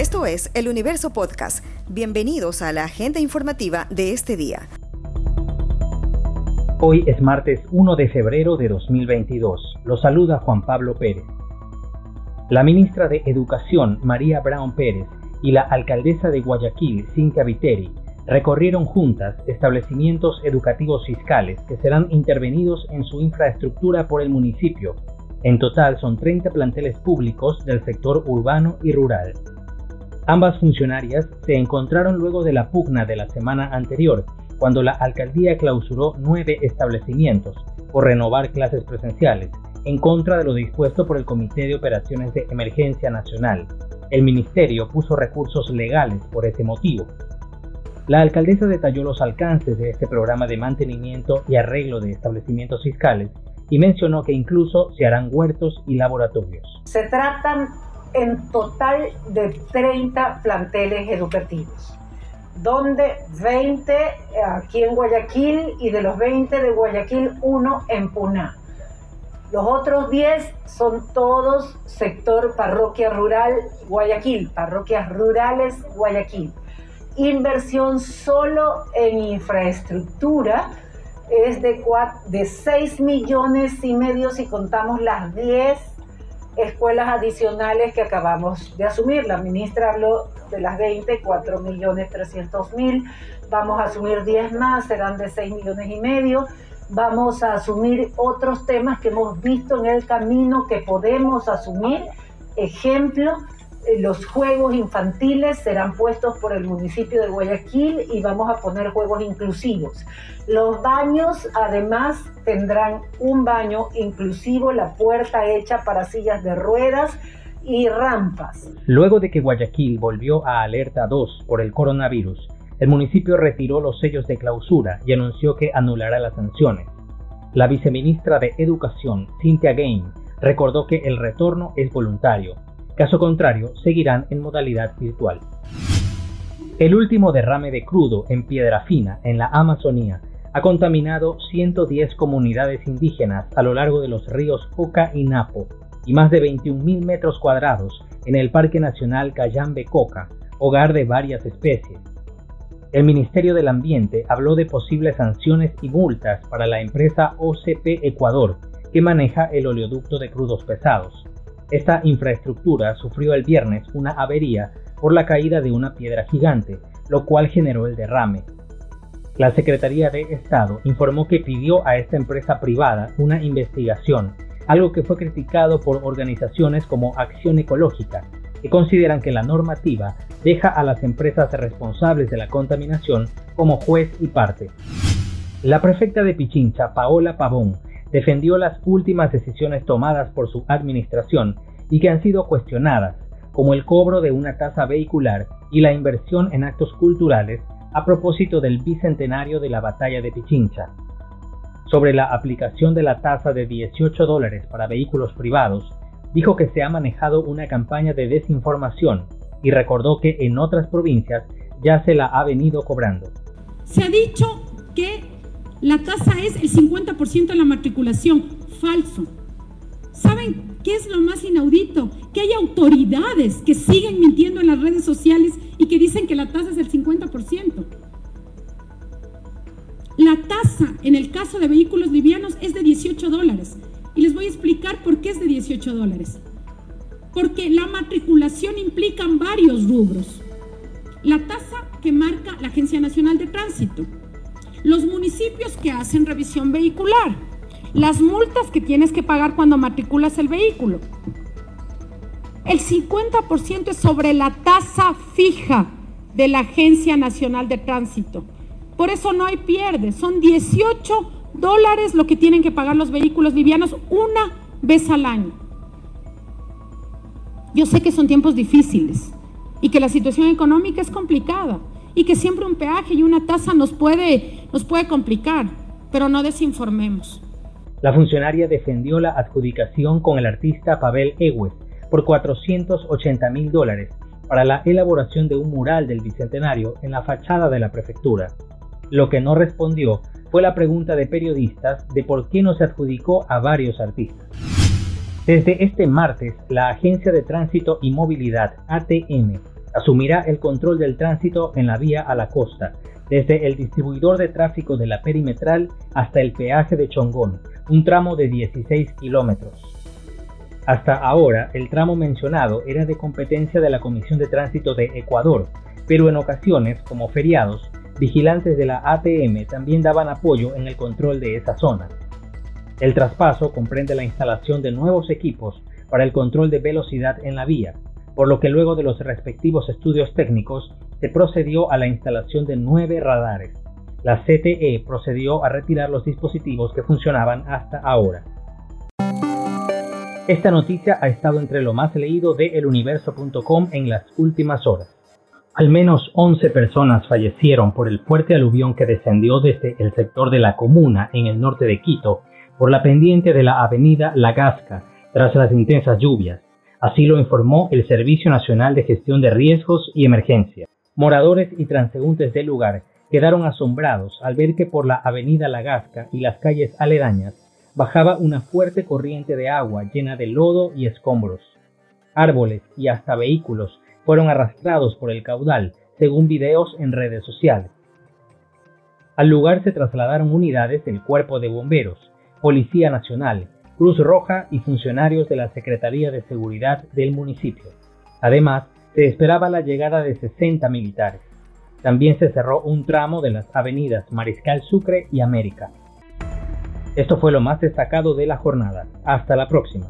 Esto es El Universo Podcast. Bienvenidos a la agenda informativa de este día. Hoy es martes 1 de febrero de 2022. Lo saluda Juan Pablo Pérez. La ministra de Educación, María Brown Pérez, y la alcaldesa de Guayaquil, Cintia Viteri, recorrieron juntas establecimientos educativos fiscales que serán intervenidos en su infraestructura por el municipio. En total son 30 planteles públicos del sector urbano y rural. Ambas funcionarias se encontraron luego de la pugna de la semana anterior, cuando la alcaldía clausuró nueve establecimientos por renovar clases presenciales, en contra de lo dispuesto por el Comité de Operaciones de Emergencia Nacional. El ministerio puso recursos legales por ese motivo. La alcaldesa detalló los alcances de este programa de mantenimiento y arreglo de establecimientos fiscales y mencionó que incluso se harán huertos y laboratorios. Se tratan en total de 30 planteles educativos, donde 20 aquí en Guayaquil y de los 20 de Guayaquil, uno en Puná. Los otros 10 son todos sector parroquia rural Guayaquil, parroquias rurales Guayaquil. Inversión solo en infraestructura es de, de 6 millones y medio si contamos las 10 escuelas adicionales que acabamos de asumir. La ministra habló de las 20, 4 millones 300 mil. Vamos a asumir 10 más, serán de 6 millones y medio. Vamos a asumir otros temas que hemos visto en el camino que podemos asumir. Ejemplo, los juegos infantiles serán puestos por el municipio de Guayaquil y vamos a poner juegos inclusivos. Los baños además tendrán un baño inclusivo, la puerta hecha para sillas de ruedas y rampas. Luego de que Guayaquil volvió a alerta 2 por el coronavirus, el municipio retiró los sellos de clausura y anunció que anulará las sanciones. La viceministra de Educación, Cynthia Gain, recordó que el retorno es voluntario Caso contrario, seguirán en modalidad virtual. El último derrame de crudo en piedra fina en la Amazonía ha contaminado 110 comunidades indígenas a lo largo de los ríos Coca y Napo y más de 21.000 metros cuadrados en el Parque Nacional Cayambe-Coca, hogar de varias especies. El Ministerio del Ambiente habló de posibles sanciones y multas para la empresa OCP Ecuador, que maneja el oleoducto de crudos pesados. Esta infraestructura sufrió el viernes una avería por la caída de una piedra gigante, lo cual generó el derrame. La Secretaría de Estado informó que pidió a esta empresa privada una investigación, algo que fue criticado por organizaciones como Acción Ecológica, que consideran que la normativa deja a las empresas responsables de la contaminación como juez y parte. La prefecta de Pichincha, Paola Pavón, defendió las últimas decisiones tomadas por su administración y que han sido cuestionadas, como el cobro de una tasa vehicular y la inversión en actos culturales a propósito del bicentenario de la batalla de Pichincha. Sobre la aplicación de la tasa de 18 dólares para vehículos privados, dijo que se ha manejado una campaña de desinformación y recordó que en otras provincias ya se la ha venido cobrando. Se ha dicho que la tasa es el 50% de la matriculación. Falso. ¿Saben qué es lo más inaudito? Que hay autoridades que siguen mintiendo en las redes sociales y que dicen que la tasa es el 50%. La tasa en el caso de vehículos livianos es de 18 dólares. Y les voy a explicar por qué es de 18 dólares. Porque la matriculación implica varios rubros. La tasa que marca la Agencia Nacional de Tránsito los municipios que hacen revisión vehicular, las multas que tienes que pagar cuando matriculas el vehículo. El 50% es sobre la tasa fija de la Agencia Nacional de Tránsito. Por eso no hay pierde. Son 18 dólares lo que tienen que pagar los vehículos livianos una vez al año. Yo sé que son tiempos difíciles y que la situación económica es complicada y que siempre un peaje y una tasa nos puede, nos puede complicar, pero no desinformemos. La funcionaria defendió la adjudicación con el artista Pavel Ewes por 480 mil dólares para la elaboración de un mural del Bicentenario en la fachada de la prefectura. Lo que no respondió fue la pregunta de periodistas de por qué no se adjudicó a varios artistas. Desde este martes, la Agencia de Tránsito y Movilidad, ATM, asumirá el control del tránsito en la vía a la costa, desde el distribuidor de tráfico de la perimetral hasta el peaje de Chongón, un tramo de 16 kilómetros. Hasta ahora, el tramo mencionado era de competencia de la Comisión de Tránsito de Ecuador, pero en ocasiones, como feriados, vigilantes de la ATM también daban apoyo en el control de esa zona. El traspaso comprende la instalación de nuevos equipos para el control de velocidad en la vía, por lo que luego de los respectivos estudios técnicos se procedió a la instalación de nueve radares. La CTE procedió a retirar los dispositivos que funcionaban hasta ahora. Esta noticia ha estado entre lo más leído de eluniverso.com en las últimas horas. Al menos 11 personas fallecieron por el fuerte aluvión que descendió desde el sector de la comuna en el norte de Quito por la pendiente de la avenida La Gasca tras las intensas lluvias. Así lo informó el Servicio Nacional de Gestión de Riesgos y Emergencia. Moradores y transeúntes del lugar quedaron asombrados al ver que por la avenida La Gasca y las calles aledañas bajaba una fuerte corriente de agua llena de lodo y escombros. Árboles y hasta vehículos fueron arrastrados por el caudal, según videos en redes sociales. Al lugar se trasladaron unidades del Cuerpo de Bomberos, Policía Nacional, Cruz Roja y funcionarios de la Secretaría de Seguridad del municipio. Además, se esperaba la llegada de 60 militares. También se cerró un tramo de las avenidas Mariscal Sucre y América. Esto fue lo más destacado de la jornada. Hasta la próxima.